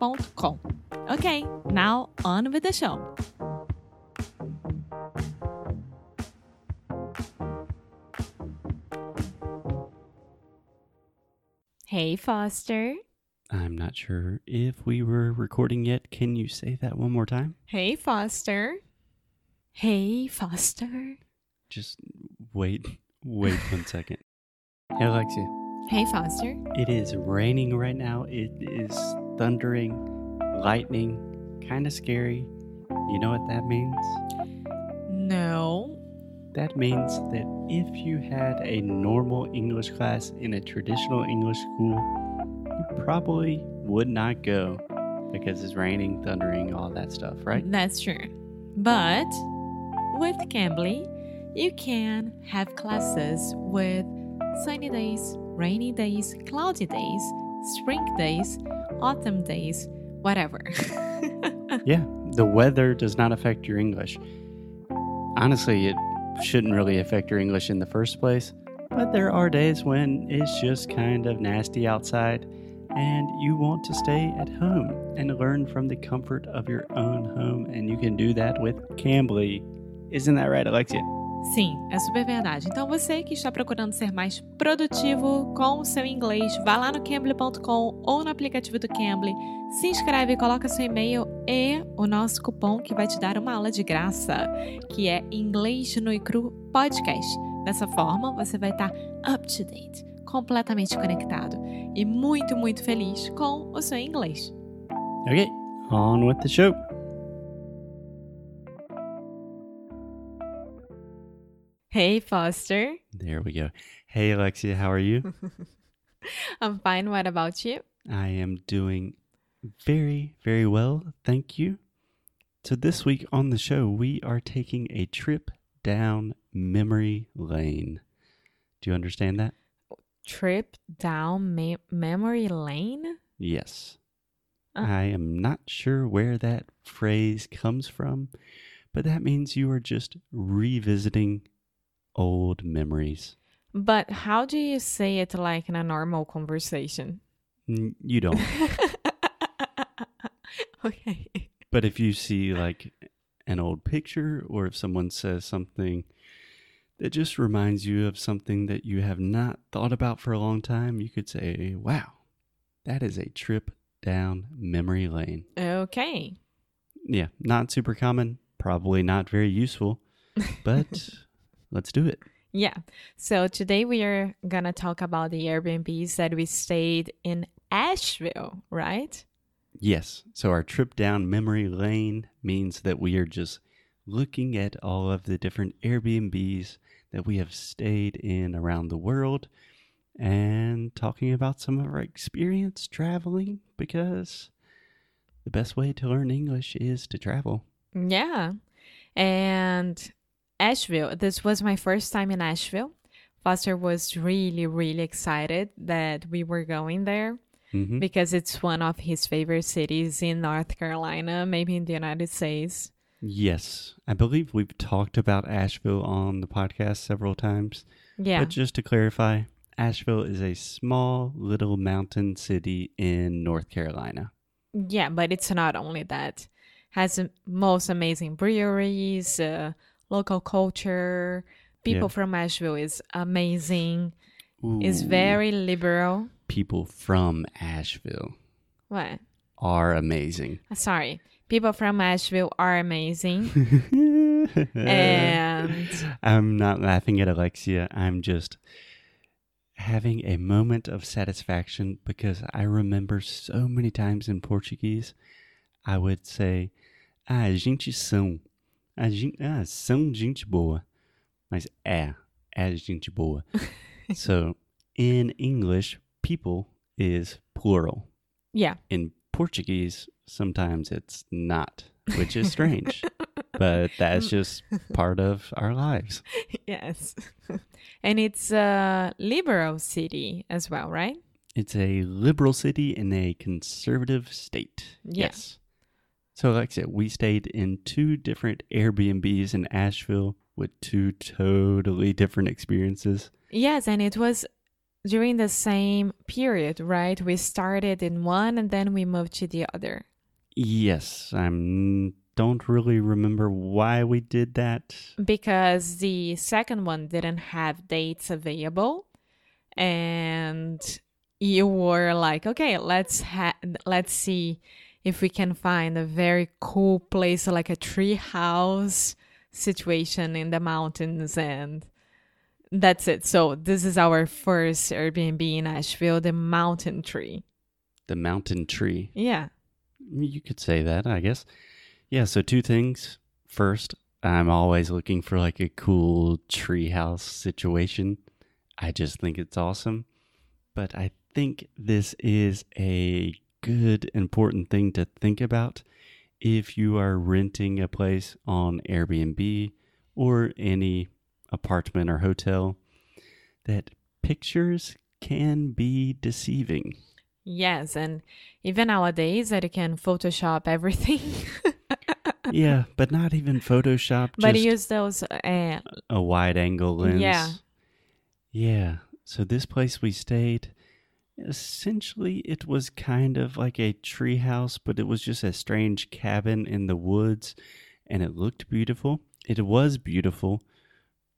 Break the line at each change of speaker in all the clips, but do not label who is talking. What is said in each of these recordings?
inglêsnicru.com. Ok, now on with the show. Hey, Foster.
I'm not sure if we were recording yet. Can you say that one more time?
Hey, Foster. Hey, Foster.
Just wait, wait one second. Hey, Alexia.
Hey, Foster.
It is raining right now. It is thundering, lightning, kind of scary. You know what that means?
No.
That means that if you had a normal English class in a traditional English school, you probably would not go because it's raining, thundering, all that stuff, right?
That's true. But with Cambly, you can have classes with sunny days, rainy days, cloudy days, spring days, autumn days, whatever.
yeah, the weather does not affect your English. Honestly, it shouldn't really affect your English in the first place, but there are days when it's just kind of nasty outside and you want to stay at home and learn from the comfort of your own home, and you can do that with Cambly. Isn't that right, Alexia?
Sim, é super verdade. Então você que está procurando ser mais produtivo com o seu inglês, vá lá no cambly.com ou no aplicativo do Cambly, se inscreve, coloca seu e-mail e o nosso cupom que vai te dar uma aula de graça, que é Inglês no e Cru Podcast. Dessa forma, você vai estar up to date, completamente conectado e muito, muito feliz com o seu inglês.
Okay, on with the show.
Hey, Foster.
There we go. Hey, Alexia, how are you?
I'm fine. What about you?
I am doing very, very well. Thank you. So, this week on the show, we are taking a trip down memory lane. Do you understand that?
Trip down me- memory lane?
Yes.
Uh.
I am not sure where that phrase comes from, but that means you are just revisiting old memories.
But how do you say it like in a normal conversation?
N- You don't.
okay.
but if you see like an old picture or if someone says something that just reminds you of something that you have not thought about for a long time, you could say, wow, that is a trip down memory lane.
Okay.
Yeah, not super common, probably not very useful, but let's do it.
Yeah. So today we are going to talk about the Airbnbs that we stayed in Asheville, right?
Yes, so our trip down memory lane means that we are just looking at all of the different Airbnbs that we have stayed in around the world and talking about some of our experience traveling because the best way to learn English is to travel.
Yeah. And Asheville, this was my first time in Asheville. Foster was really, really excited that we were going there
hmm
because it's one of his favorite cities in North Carolina, maybe in the United States.
Yes, I believe we've talked about Asheville on the podcast several times.
Yeah.
But just to clarify, Asheville is a small little mountain city in North Carolina.
Yeah, but it's not only that. Has most amazing breweries, uh, local culture. People
Yeah.
from Asheville is amazing. Is
Ooh,
very liberal.
people from Asheville
What?
are amazing.
Sorry. People from Asheville are amazing. And
I'm not laughing at Alexia. I'm just having a moment of satisfaction because I remember so many times in Portuguese, I would say, ah, a gente são. A gente, ah, são gente boa. Mas é, é gente boa. so in English, people is plural.
yeah.
In Portuguese, sometimes it's not, which is strange. but that's just part of our lives.
Yes. and it's a liberal city as well, right?
It's a liberal city in a conservative state.
Yeah.
Yes. So, like I said, we stayed in two different Airbnbs in Asheville with two totally different experiences.
Yes, and it was during the same period, right? We started in one and then we moved to the other.
Yes, I don't really remember why we did that.
because the second one didn't have dates available and you were like okay let's ha- let's see if we can find a very cool place like a tree house situation in the mountains and that's it so this is our first airbnb in asheville the mountain tree
The mountain tree.
yeah
You could say that, I guess. Yeah, so two things. First, I'm always looking for like a cool treehouse situation. I just think it's awesome. But I think this is a good, important thing to think about if you are renting a place on Airbnb or any apartment or hotel, that pictures can be deceiving.
yes and even nowadays that you can photoshop everything
yeah, but not even Photoshop.
but use those uh,
a wide angle lens.
Yeah.
Yeah. So this place we stayed, essentially it was kind of like a tree house, but it was just a strange cabin in the woods and it looked beautiful. It was beautiful,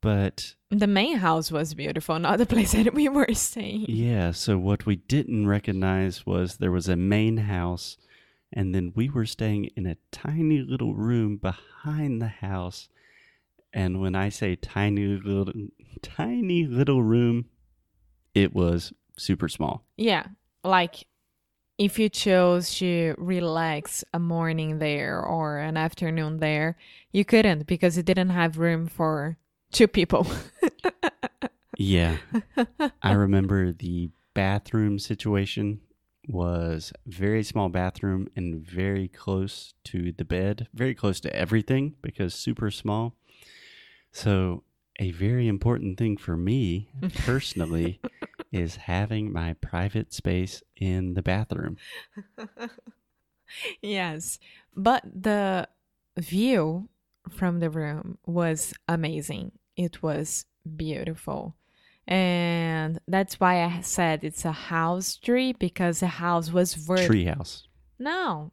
but
The main house was beautiful, not the place that we were staying.
yeah, so what we didn't recognize was there was a main house and then we were staying in a tiny little room behind the house. And when I say tiny little tiny little room, it was super small.
Yeah, like if you chose to relax a morning there or an afternoon there, you couldn't because it didn't have room for two people.
Yeah. I remember the bathroom situation was very small bathroom and very close to the bed, very close to everything because super small. So, a very important thing for me personally is having my private space in the bathroom.
yes, but the view from the room was amazing. It was beautiful. And that's why I said it's a house tree because the house was vertical.
Treehouse.
Não.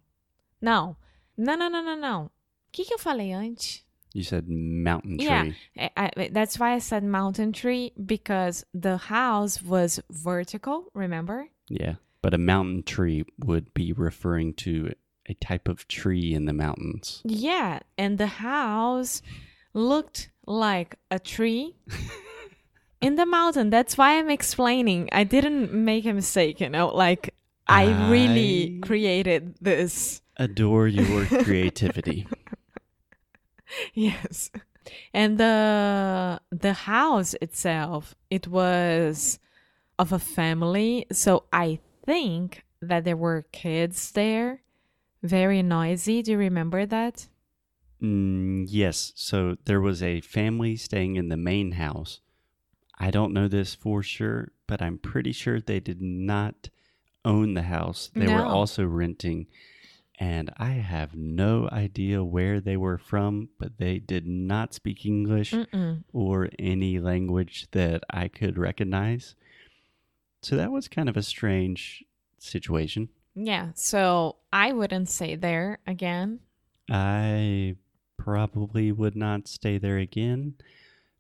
Não. Não, não, não, não, não. O que, que eu falei antes?
You said mountain tree.
Yeah. I, I, that's why I said mountain tree because the house was vertical, remember?
Yeah. But a mountain tree would be referring to a type of tree in the mountains.
Yeah. And the house looked like a tree in the mountain. That's why I'm explaining. I didn't make a mistake, you know? Like, I really created this.
Adore your creativity.
yes and the the house itself it was of a family so i think that there were kids there very noisy do you remember that
Mm, yes. So there was a family staying in the main house. I don't know this for sure, but I'm pretty sure they did not own the house. They were also renting. And I have no idea where they were from, but they did not speak English
Mm-mm.
or any language that I could recognize. So that was kind of a strange situation.
yeah so i wouldn't stay there again
I probably would not stay there again,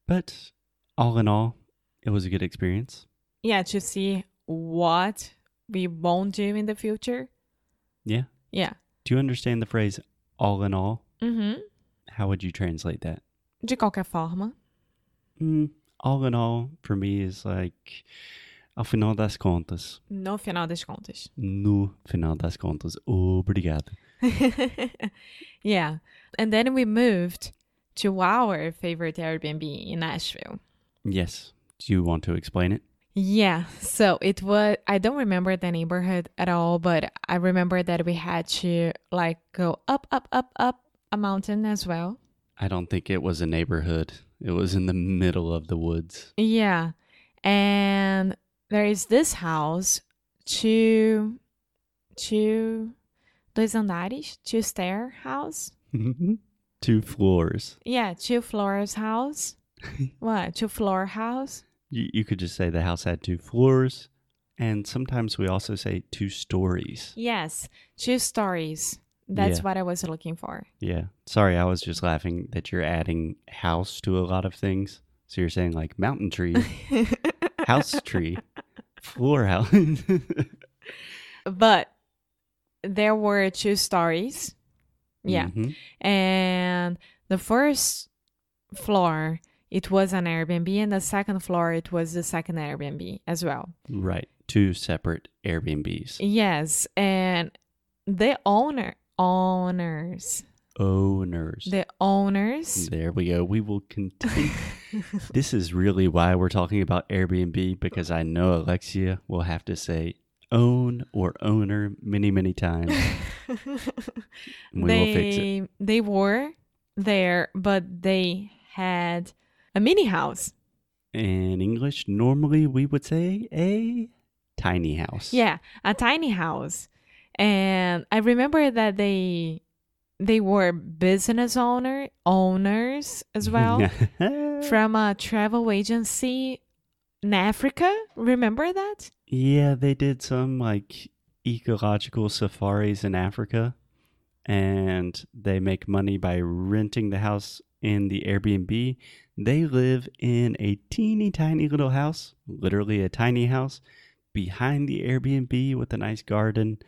but all in all, it was a good experience.
yeah to see what we won't do in the future
Yeah.
yeah
Do you understand the phrase all in all?
mm-hmm
How would you translate that?
De qualquer forma.
Mm, all in all, for me, is like, ao final das contas.
No final das contas.
No final das contas. Obrigado.
yeah. And then we moved to our favorite Airbnb in Asheville.
Yes. Do you want to explain it?
Yeah. So it was, I don't remember the neighborhood at all, but I remember that we had to like go up, up, up, up a mountain as well.
I don't think it was a neighborhood. It was in the middle of the woods.
Yeah. And there is this house, two, two, dois andares, two stair house. Mm-hmm.
two floors.
Yeah, two floors house. what? Two floor house?
You, you could just say the house had two floors. And sometimes we also say two stories.
Yes, two stories. That's
Yeah.
what I was looking for.
Yeah. Sorry, I was just laughing that you're adding house to a lot of things. So you're saying like mountain tree, house tree, floor house.
but there were two stories. Yeah.
Mhm.
And the first floor, it was an Airbnb, and the second floor, it was the second Airbnb as well.
Right. Two separate Airbnbs.
Yes. And the owner, owners,
Owners.
the owners,
There we go. We will continue. this is really why we're talking about Airbnb because I know Alexia will have to say own or owner many, many times. We
they,
will fix it.
They were there, but they had a mini house.
In English, normally we would say a tiny house.
Yeah, a tiny house. And I remember that they they were business owner owners as well from a travel agency in Africa. Remember that?
yeah, they did some like ecological safaris in Africa and they make money by renting the house in the Airbnb. They live in a teeny tiny little house, literally a tiny house, behind the Airbnb with a nice garden.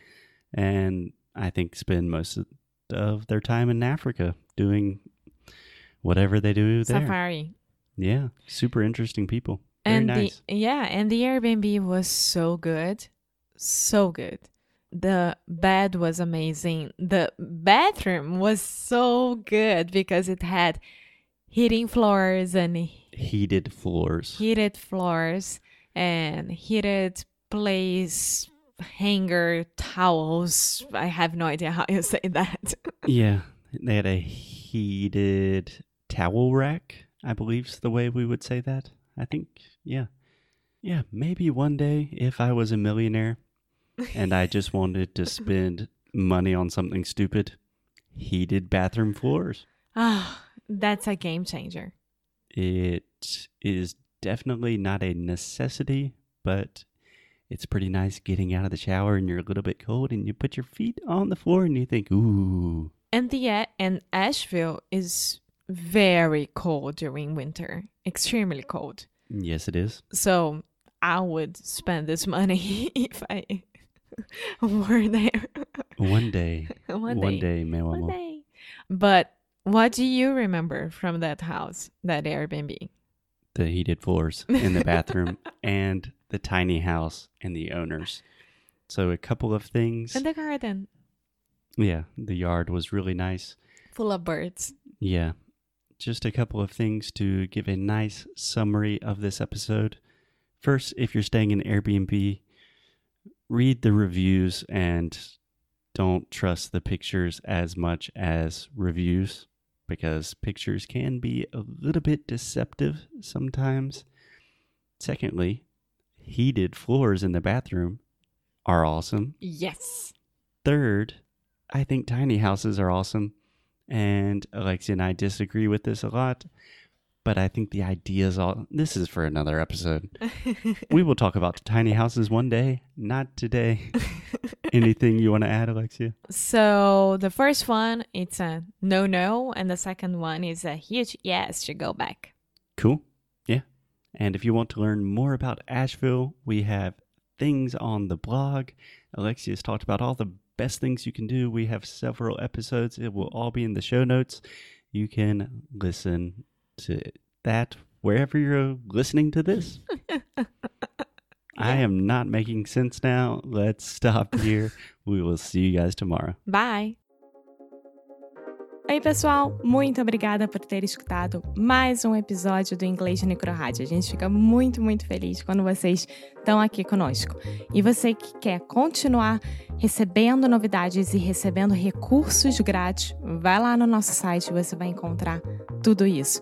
And I think spend most of, of their time in Africa doing whatever they do there.
Safari.
Yeah, super interesting people. Very
and
nice.
the yeah, and the Airbnb was so good. So good. The bed was amazing. The bathroom was so good because it had heating floors and
Heated floors.
heated floors and heated place hanger towels. I have no idea how you say that.
Yeah, they had a heated towel rack, I believe is the way we would say that. I think, yeah. Yeah, maybe one day if I was a millionaire and I just wanted to spend money on something stupid, heated bathroom floors.
Ah, that's a game changer.
It is definitely not a necessity, but it's pretty nice getting out of the shower and you're a little bit cold and you put your feet on the floor and you think, ooh,
And the and Asheville is very cold during winter, extremely cold.
yes, it is.
So I would spend this money if I were there
One day,
one,
one
day.
day, meu
One day. But what do you remember from that house, that Airbnb?
the heated floors in the bathroom and the tiny house and the owners. So a couple of things.
And the garden,
yeah, the yard was really nice.
full of birds.
Yeah. Just a couple of things to give a nice summary of this episode. First, if you're staying in Airbnb, read the reviews and don't trust the pictures as much as reviews because pictures can be a little bit deceptive sometimes. Secondly, heated floors in the bathroom are awesome.
Yes.
Third, I think tiny houses are awesome. And Alexia and I disagree with this a lot. But I think the idea is all. This is for another episode. we will talk about tiny houses one day, not today. Anything you want to add, Alexia?
So the first one, it's a no no, and the second one is a huge yes to go back.
Cool. Yeah. And if you want to learn more about Asheville, we have things on the blog. Alexia's talked about all the best things you can do. We have several episodes. It will all be in the show notes. You can listen to that wherever you're listening to this. I am not making sense now. Let's stop here. we will see you guys tomorrow.
Bye. Oi, pessoal! Muito obrigada por ter escutado mais um episódio do Inglês Necro Rádio. A gente fica muito, muito feliz quando vocês estão aqui conosco. E você que quer continuar recebendo novidades e recebendo recursos grátis, vai lá no nosso site, você vai encontrar tudo isso.